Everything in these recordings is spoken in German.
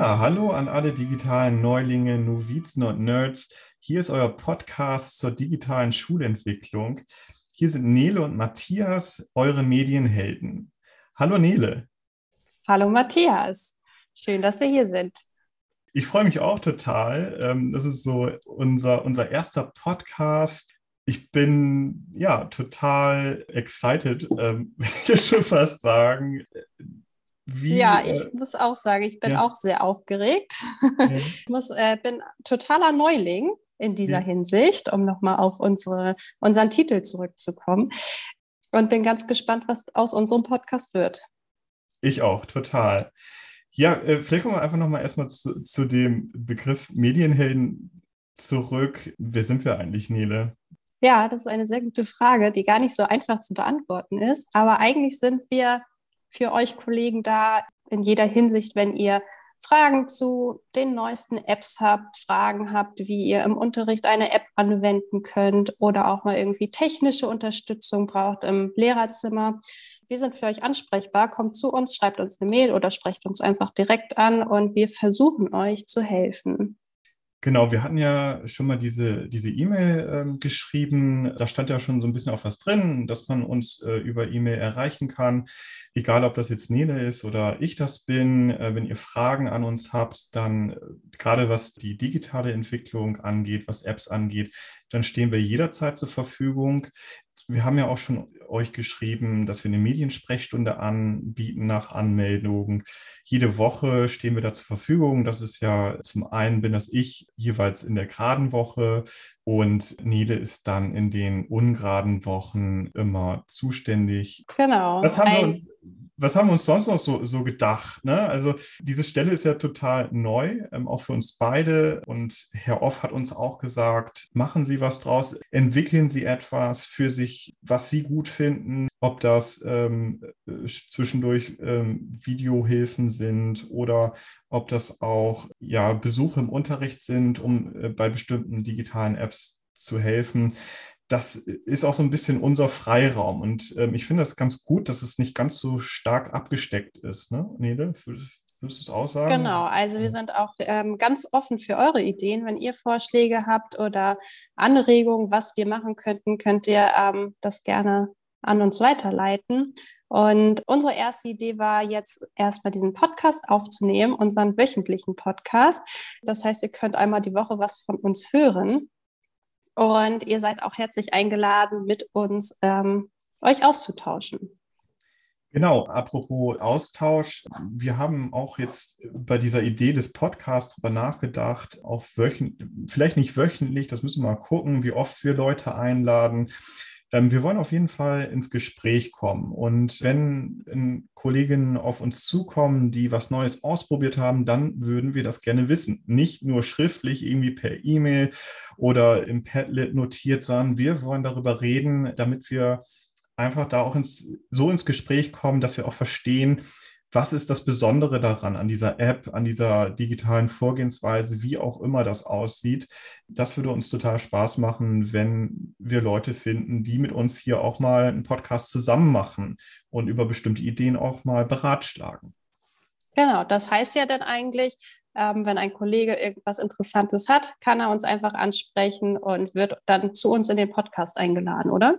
Ja, hallo an alle digitalen Neulinge, Novizen und Nerds. Hier ist euer Podcast zur digitalen Schulentwicklung. Hier sind Nele und Matthias, eure Medienhelden. Hallo Nele. Hallo Matthias. Schön, dass wir hier sind. Ich freue mich auch total. Ähm, das ist so unser, unser erster Podcast. Ich bin ja total excited, ähm, will ich schon fast sagen. Wie, ja, ich äh, muss auch sagen, ich bin ja. auch sehr aufgeregt. Ja. Ich muss, äh, bin totaler Neuling in dieser ja. Hinsicht, um nochmal auf unsere, unseren Titel zurückzukommen. Und bin ganz gespannt, was aus unserem Podcast wird. Ich auch, total. Ja, äh, vielleicht kommen wir einfach nochmal erstmal zu, zu dem Begriff Medienhelden zurück. Wer sind wir eigentlich, Nele? Ja, das ist eine sehr gute Frage, die gar nicht so einfach zu beantworten ist. Aber eigentlich sind wir für euch Kollegen da in jeder Hinsicht, wenn ihr Fragen zu den neuesten Apps habt, Fragen habt, wie ihr im Unterricht eine App anwenden könnt oder auch mal irgendwie technische Unterstützung braucht im Lehrerzimmer. Wir sind für euch ansprechbar. Kommt zu uns, schreibt uns eine Mail oder sprecht uns einfach direkt an und wir versuchen euch zu helfen. Genau, wir hatten ja schon mal diese diese E-Mail ähm, geschrieben. Da stand ja schon so ein bisschen auch was drin, dass man uns äh, über E-Mail erreichen kann. Egal, ob das jetzt Nele ist oder ich das bin. Äh, wenn ihr Fragen an uns habt, dann äh, gerade was die digitale Entwicklung angeht, was Apps angeht, dann stehen wir jederzeit zur Verfügung. Wir haben ja auch schon euch geschrieben, dass wir eine Mediensprechstunde anbieten nach Anmeldung. Jede Woche stehen wir da zur Verfügung. Das ist ja zum einen bin das ich jeweils in der geraden Woche und Nele ist dann in den ungeraden Wochen immer zuständig. Genau. Das haben wir uns was haben wir uns sonst noch so, so gedacht? Ne? Also diese Stelle ist ja total neu, ähm, auch für uns beide. Und Herr Off hat uns auch gesagt, machen Sie was draus, entwickeln Sie etwas für sich, was Sie gut finden, ob das ähm, äh, zwischendurch ähm, Videohilfen sind oder ob das auch ja, Besuche im Unterricht sind, um äh, bei bestimmten digitalen Apps zu helfen das ist auch so ein bisschen unser Freiraum. Und ähm, ich finde das ganz gut, dass es nicht ganz so stark abgesteckt ist. Ne, Nede? Würdest du es auch sagen? Genau, also wir sind auch ähm, ganz offen für eure Ideen. Wenn ihr Vorschläge habt oder Anregungen, was wir machen könnten, könnt ihr ähm, das gerne an uns weiterleiten. Und unsere erste Idee war jetzt erstmal diesen Podcast aufzunehmen, unseren wöchentlichen Podcast. Das heißt, ihr könnt einmal die Woche was von uns hören. Und ihr seid auch herzlich eingeladen, mit uns ähm, euch auszutauschen. Genau, apropos Austausch, wir haben auch jetzt bei dieser Idee des Podcasts darüber nachgedacht, auf wöchentlich, vielleicht nicht wöchentlich, das müssen wir mal gucken, wie oft wir Leute einladen. Ähm, wir wollen auf jeden Fall ins Gespräch kommen. Und wenn Kolleginnen auf uns zukommen, die was Neues ausprobiert haben, dann würden wir das gerne wissen. Nicht nur schriftlich, irgendwie per E-Mail oder im Padlet notiert, sondern wir wollen darüber reden, damit wir einfach da auch ins, so ins Gespräch kommen, dass wir auch verstehen, was ist das Besondere daran, an dieser App, an dieser digitalen Vorgehensweise, wie auch immer das aussieht? Das würde uns total Spaß machen, wenn wir Leute finden, die mit uns hier auch mal einen Podcast zusammen machen und über bestimmte Ideen auch mal beratschlagen. Genau, das heißt ja dann eigentlich, ähm, wenn ein Kollege irgendwas Interessantes hat, kann er uns einfach ansprechen und wird dann zu uns in den Podcast eingeladen, oder?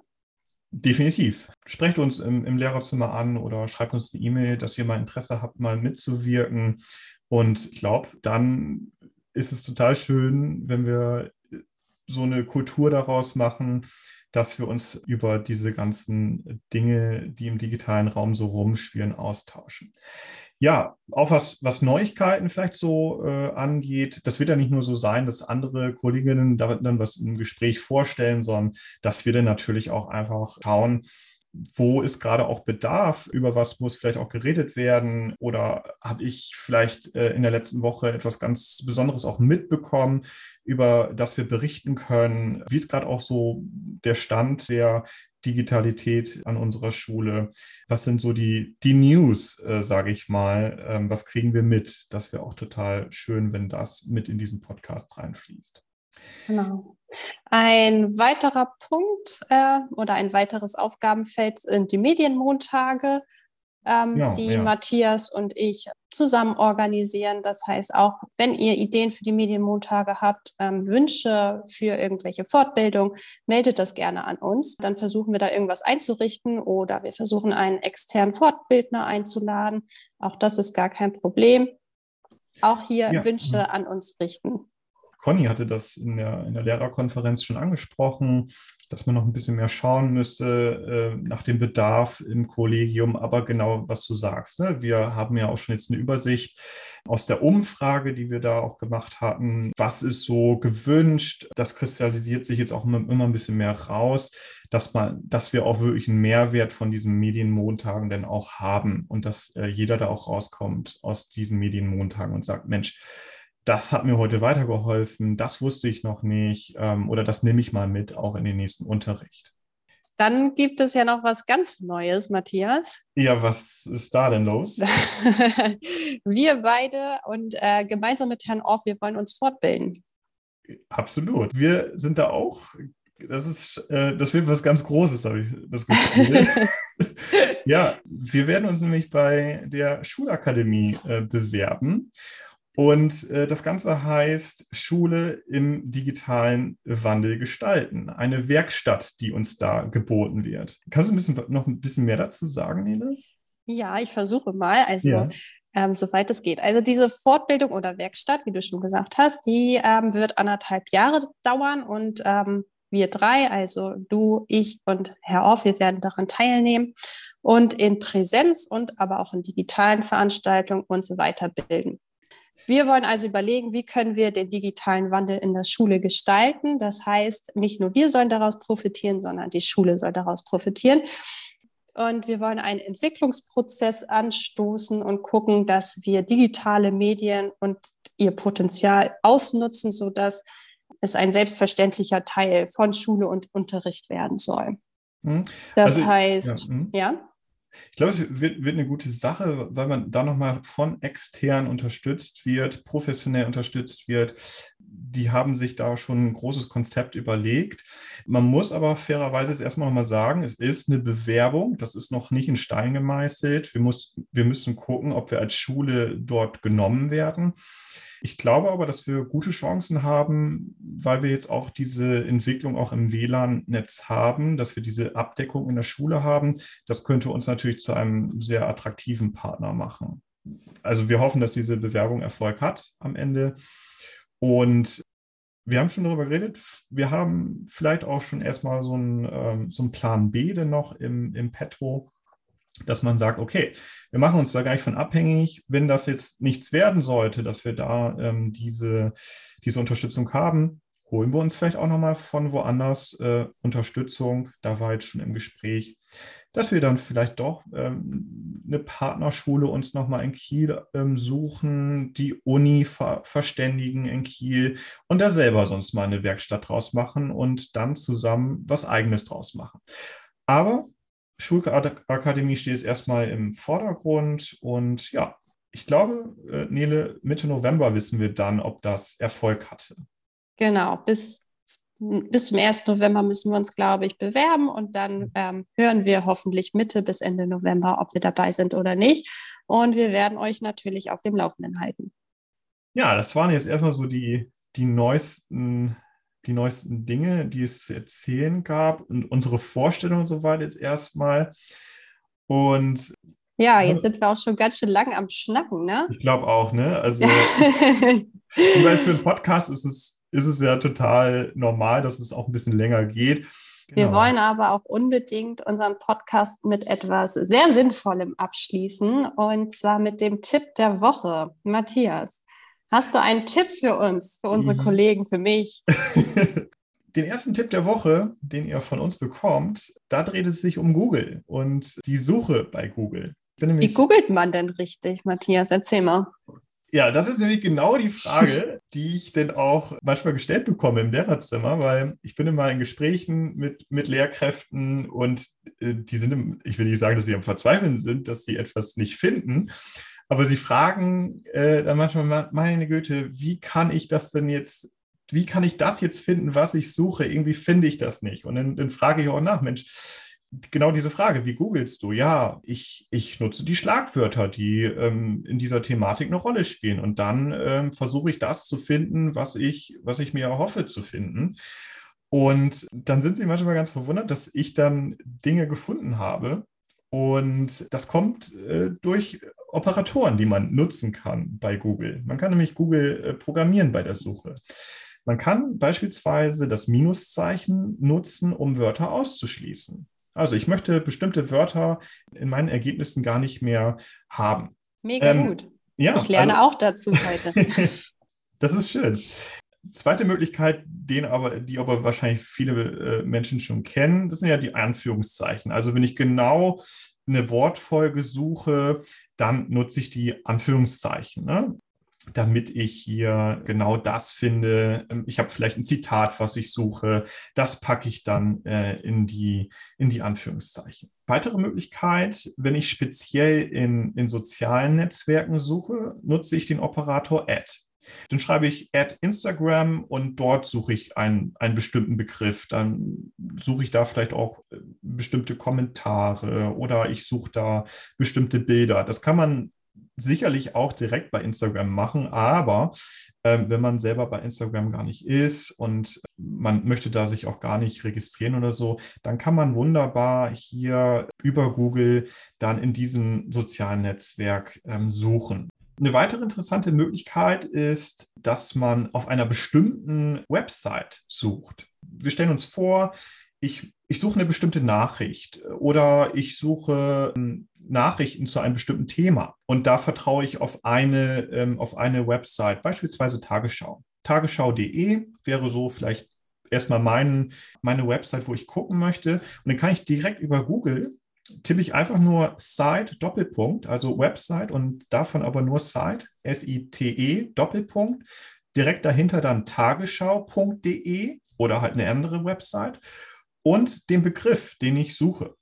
Definitiv. Sprecht uns im, im Lehrerzimmer an oder schreibt uns eine E-Mail, dass ihr mal Interesse habt, mal mitzuwirken. Und ich glaube, dann ist es total schön, wenn wir so eine Kultur daraus machen, dass wir uns über diese ganzen Dinge, die im digitalen Raum so rumspielen, austauschen. Ja, auch was, was Neuigkeiten vielleicht so äh, angeht, das wird ja nicht nur so sein, dass andere Kolleginnen da dann was im Gespräch vorstellen, sondern dass wir dann natürlich auch einfach schauen, wo ist gerade auch Bedarf, über was muss vielleicht auch geredet werden oder habe ich vielleicht äh, in der letzten Woche etwas ganz Besonderes auch mitbekommen, über das wir berichten können. Wie ist gerade auch so der Stand der Digitalität an unserer Schule? Was sind so die, die News, äh, sage ich mal? Ähm, was kriegen wir mit? Das wäre auch total schön, wenn das mit in diesen Podcast reinfließt. Genau. Ein weiterer Punkt äh, oder ein weiteres Aufgabenfeld sind die Medienmontage. Ähm, ja, die ja. Matthias und ich zusammen organisieren. Das heißt, auch wenn ihr Ideen für die Medienmontage habt, ähm, Wünsche für irgendwelche Fortbildung, meldet das gerne an uns. Dann versuchen wir da irgendwas einzurichten oder wir versuchen einen externen Fortbildner einzuladen. Auch das ist gar kein Problem. Auch hier ja. Wünsche an uns richten. Conny hatte das in der, in der Lehrerkonferenz schon angesprochen, dass man noch ein bisschen mehr schauen müsste äh, nach dem Bedarf im Kollegium. Aber genau, was du sagst, ne? wir haben ja auch schon jetzt eine Übersicht aus der Umfrage, die wir da auch gemacht hatten. Was ist so gewünscht? Das kristallisiert sich jetzt auch immer, immer ein bisschen mehr raus, dass man, dass wir auch wirklich einen Mehrwert von diesen Medienmontagen denn auch haben und dass äh, jeder da auch rauskommt aus diesen Medienmontagen und sagt, Mensch, das hat mir heute weitergeholfen, das wusste ich noch nicht ähm, oder das nehme ich mal mit auch in den nächsten Unterricht. Dann gibt es ja noch was ganz Neues, Matthias. Ja, was ist da denn los? wir beide und äh, gemeinsam mit Herrn Orff, wir wollen uns fortbilden. Absolut. Wir sind da auch. Das ist, äh, das wird was ganz Großes, habe ich das Gefühl. ja, wir werden uns nämlich bei der Schulakademie äh, bewerben. Und äh, das Ganze heißt Schule im digitalen Wandel gestalten. Eine Werkstatt, die uns da geboten wird. Kannst du ein bisschen, noch ein bisschen mehr dazu sagen, Nele? Ja, ich versuche mal. Also ja. Ähm, soweit es geht. Also diese Fortbildung oder Werkstatt, wie du schon gesagt hast, die ähm, wird anderthalb Jahre dauern und ähm, wir drei, also du, ich und Herr Orff, wir werden daran teilnehmen und in Präsenz und aber auch in digitalen Veranstaltungen uns weiterbilden. Wir wollen also überlegen, wie können wir den digitalen Wandel in der Schule gestalten. Das heißt, nicht nur wir sollen daraus profitieren, sondern die Schule soll daraus profitieren. Und wir wollen einen Entwicklungsprozess anstoßen und gucken, dass wir digitale Medien und ihr Potenzial ausnutzen, sodass es ein selbstverständlicher Teil von Schule und Unterricht werden soll. Hm. Das also, heißt, ja. Hm. ja. Ich glaube, es wird, wird, eine gute Sache, weil man da nochmal von extern unterstützt wird, professionell unterstützt wird. Die haben sich da schon ein großes Konzept überlegt. Man muss aber fairerweise jetzt erstmal nochmal sagen, es ist eine Bewerbung, das ist noch nicht in Stein gemeißelt. Wir, muss, wir müssen gucken, ob wir als Schule dort genommen werden. Ich glaube aber, dass wir gute Chancen haben, weil wir jetzt auch diese Entwicklung auch im WLAN-Netz haben, dass wir diese Abdeckung in der Schule haben. Das könnte uns natürlich zu einem sehr attraktiven Partner machen. Also wir hoffen, dass diese Bewerbung Erfolg hat am Ende. Und wir haben schon darüber geredet. Wir haben vielleicht auch schon erstmal so einen, ähm, so einen Plan B denn noch im, im Petro dass man sagt, okay, wir machen uns da gar nicht von abhängig, wenn das jetzt nichts werden sollte, dass wir da ähm, diese, diese Unterstützung haben, holen wir uns vielleicht auch nochmal von woanders äh, Unterstützung. Da war jetzt schon im Gespräch, dass wir dann vielleicht doch ähm, eine Partnerschule uns nochmal in Kiel ähm, suchen, die Uni ver verständigen in Kiel und da selber sonst mal eine Werkstatt draus machen und dann zusammen was eigenes draus machen. Aber Schulakademie steht jetzt erstmal im Vordergrund und ja, ich glaube, äh, Nele, Mitte November wissen wir dann, ob das Erfolg hatte. Genau, bis, bis zum 1. November müssen wir uns, glaube ich, bewerben und dann ähm, hören wir hoffentlich Mitte bis Ende November, ob wir dabei sind oder nicht. Und wir werden euch natürlich auf dem Laufenden halten. Ja, das waren jetzt erstmal so die, die neuesten die neuesten Dinge, die es zu erzählen gab und unsere Vorstellung soweit jetzt erstmal. Und ja, jetzt sind wir auch schon ganz schön lang am Schnacken, ne? Ich glaube auch, ne? Also für einen Podcast ist es, ist es ja total normal, dass es auch ein bisschen länger geht. Genau. Wir wollen aber auch unbedingt unseren Podcast mit etwas sehr Sinnvollem abschließen und zwar mit dem Tipp der Woche. Matthias, Hast du einen Tipp für uns, für unsere mhm. Kollegen, für mich? Den ersten Tipp der Woche, den ihr von uns bekommt, da dreht es sich um Google und die Suche bei Google. Wie googelt man denn richtig, Matthias? Erzähl mal. Ja, das ist nämlich genau die Frage, die ich denn auch manchmal gestellt bekomme im Lehrerzimmer, weil ich bin immer in Gesprächen mit, mit Lehrkräften und äh, die sind, ich will nicht sagen, dass sie am Verzweifeln sind, dass sie etwas nicht finden, aber sie fragen äh, dann manchmal, meine Güte, wie kann ich das denn jetzt, wie kann ich das jetzt finden, was ich suche? Irgendwie finde ich das nicht. Und dann, dann frage ich auch nach, Mensch, genau diese Frage, wie googelst du? Ja, ich, ich nutze die Schlagwörter, die ähm, in dieser Thematik eine Rolle spielen. Und dann ähm, versuche ich das zu finden, was ich, was ich mir erhoffe zu finden. Und dann sind sie manchmal ganz verwundert, dass ich dann Dinge gefunden habe. Und das kommt äh, durch Operatoren, die man nutzen kann bei Google. Man kann nämlich Google äh, programmieren bei der Suche. Man kann beispielsweise das Minuszeichen nutzen, um Wörter auszuschließen. Also ich möchte bestimmte Wörter in meinen Ergebnissen gar nicht mehr haben. Mega ähm, gut. Ja, ich lerne also, auch dazu heute. das ist schön. Zweite Möglichkeit, den aber, die aber wahrscheinlich viele äh, Menschen schon kennen, das sind ja die Anführungszeichen. Also wenn ich genau eine Wortfolge suche, dann nutze ich die Anführungszeichen. Ne? Damit ich hier genau das finde. Ähm, ich habe vielleicht ein Zitat, was ich suche. Das packe ich dann äh, in, die, in die Anführungszeichen. Weitere Möglichkeit, wenn ich speziell in, in sozialen Netzwerken suche, nutze ich den Operator Add. Dann schreibe ich Add Instagram und dort suche ich einen, einen bestimmten Begriff. Dann suche ich da vielleicht auch äh, bestimmte Kommentare oder ich suche da bestimmte Bilder. Das kann man sicherlich auch direkt bei Instagram machen, aber äh, wenn man selber bei Instagram gar nicht ist und man möchte da sich auch gar nicht registrieren oder so, dann kann man wunderbar hier über Google dann in diesem sozialen Netzwerk ähm, suchen. Eine weitere interessante Möglichkeit ist, dass man auf einer bestimmten Website sucht. Wir stellen uns vor, ich, ich suche eine bestimmte Nachricht oder ich suche ähm, Nachrichten zu einem bestimmten Thema. Und da vertraue ich auf eine, ähm, auf eine Website, beispielsweise Tagesschau. Tagesschau.de wäre so vielleicht erstmal mein, meine Website, wo ich gucken möchte. Und dann kann ich direkt über Google tippe ich einfach nur Site Doppelpunkt, also Website und davon aber nur Site, S-I-T-E Doppelpunkt, direkt dahinter dann tagesschau.de oder halt eine andere Website und den Begriff, den ich suche.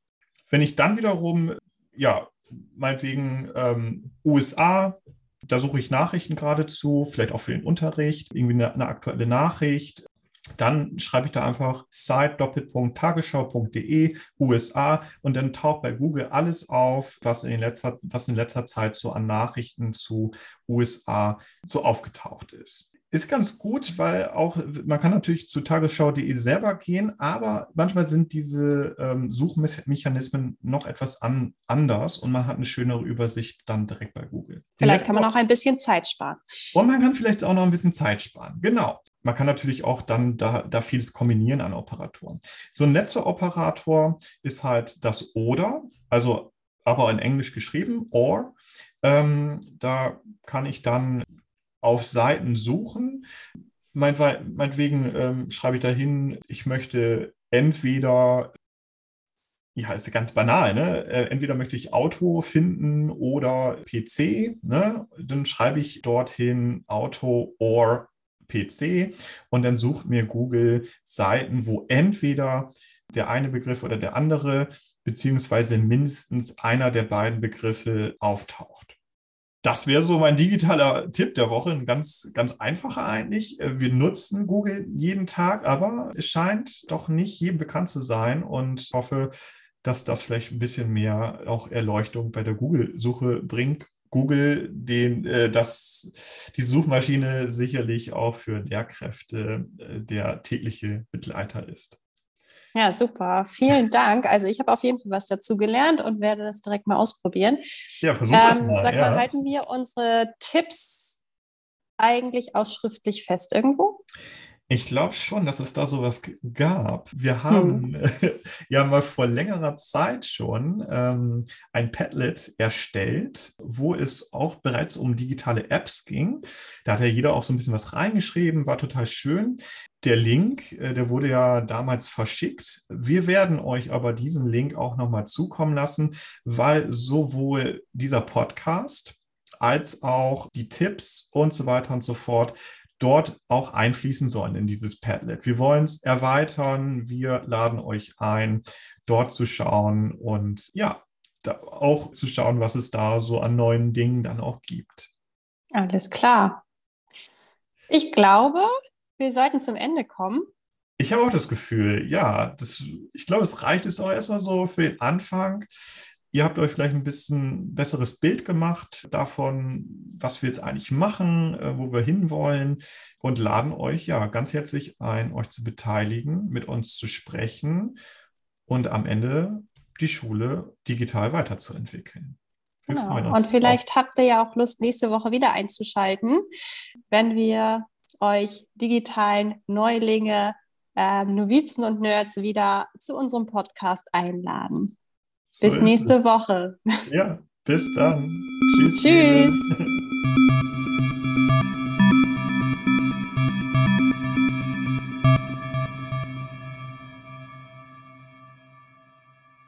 Wenn ich dann wiederum ja, meinetwegen ähm, USA, da suche ich Nachrichten geradezu, vielleicht auch für den Unterricht, irgendwie eine, eine aktuelle Nachricht. Dann schreibe ich da einfach site-tagesschau.de USA und dann taucht bei Google alles auf, was in, letzter, was in letzter Zeit so an Nachrichten zu USA so aufgetaucht ist ist ganz gut, weil auch, man kann natürlich zu tagesschau.de selber gehen, aber manchmal sind diese ähm, Suchmechanismen noch etwas an, anders und man hat eine schönere Übersicht dann direkt bei Google. Vielleicht kann man auch ein bisschen Zeit sparen. Und man kann vielleicht auch noch ein bisschen Zeit sparen, genau. Man kann natürlich auch dann da, da vieles kombinieren an Operatoren. So ein letzter Operator ist halt das Oder, also aber in Englisch geschrieben, or. Ähm, da kann ich dann auf Seiten suchen. meinetwegen ähm, schreibe ich dahin, ich möchte entweder, ja, ist ganz banal, ne? Äh, entweder möchte ich Auto finden oder PC, ne? Dann schreibe ich dorthin Auto or PC und dann sucht mir Google Seiten, wo entweder der eine Begriff oder der andere, beziehungsweise mindestens einer der beiden Begriffe auftaucht das wäre so mein digitaler Tipp der Woche. Ein ganz, ganz einfacher eigentlich. Äh, wir nutzen Google jeden Tag, aber es scheint doch nicht jedem bekannt zu sein und hoffe, dass das vielleicht ein bisschen mehr auch Erleuchtung bei der Google-Suche bringt. Google, den, äh, dass die Suchmaschine sicherlich auch für Lehrkräfte äh, der tägliche Begleiter ist. Ja, super. Vielen Dank. Also ich habe auf jeden Fall was dazu gelernt und werde das direkt mal ausprobieren. Ja, versuch das ähm, mal. Sag ja. mal, halten wir unsere Tipps eigentlich auch schriftlich fest irgendwo? Ich glaube schon, dass es da sowas gab. Wir haben hm. ja mal vor längerer Zeit schon ähm, ein Padlet erstellt, wo es auch bereits um digitale Apps ging. Da hat ja jeder auch so ein bisschen was reingeschrieben, war total schön. Der Link, äh, der wurde ja damals verschickt. Wir werden euch aber diesen Link auch nochmal zukommen lassen, weil sowohl dieser Podcast als auch die Tipps und so weiter und so fort dort auch einfließen sollen in dieses Padlet. Wir wollen es erweitern. Wir laden euch ein, dort zu schauen und ja, auch zu schauen, was es da so an neuen Dingen dann auch gibt. Alles klar. Ich glaube, wir sollten zum Ende kommen. Ich habe auch das Gefühl, ja, das, ich glaube, es reicht jetzt auch erstmal so für den Anfang. Ihr habt euch vielleicht ein bisschen besseres Bild gemacht davon, was wir jetzt eigentlich machen, äh, wo wir hinwollen und laden euch ja ganz herzlich ein, euch zu beteiligen, mit uns zu sprechen und am Ende die Schule digital weiterzuentwickeln. genau. Und vielleicht auch. habt ihr ja auch Lust, nächste Woche wieder einzuschalten, wenn wir euch digitalen Neulinge, äh, Novizen und Nerds wieder zu unserem Podcast einladen. So bis nächste es. Woche. Ja, bis dann. Tschüss. Tschüss.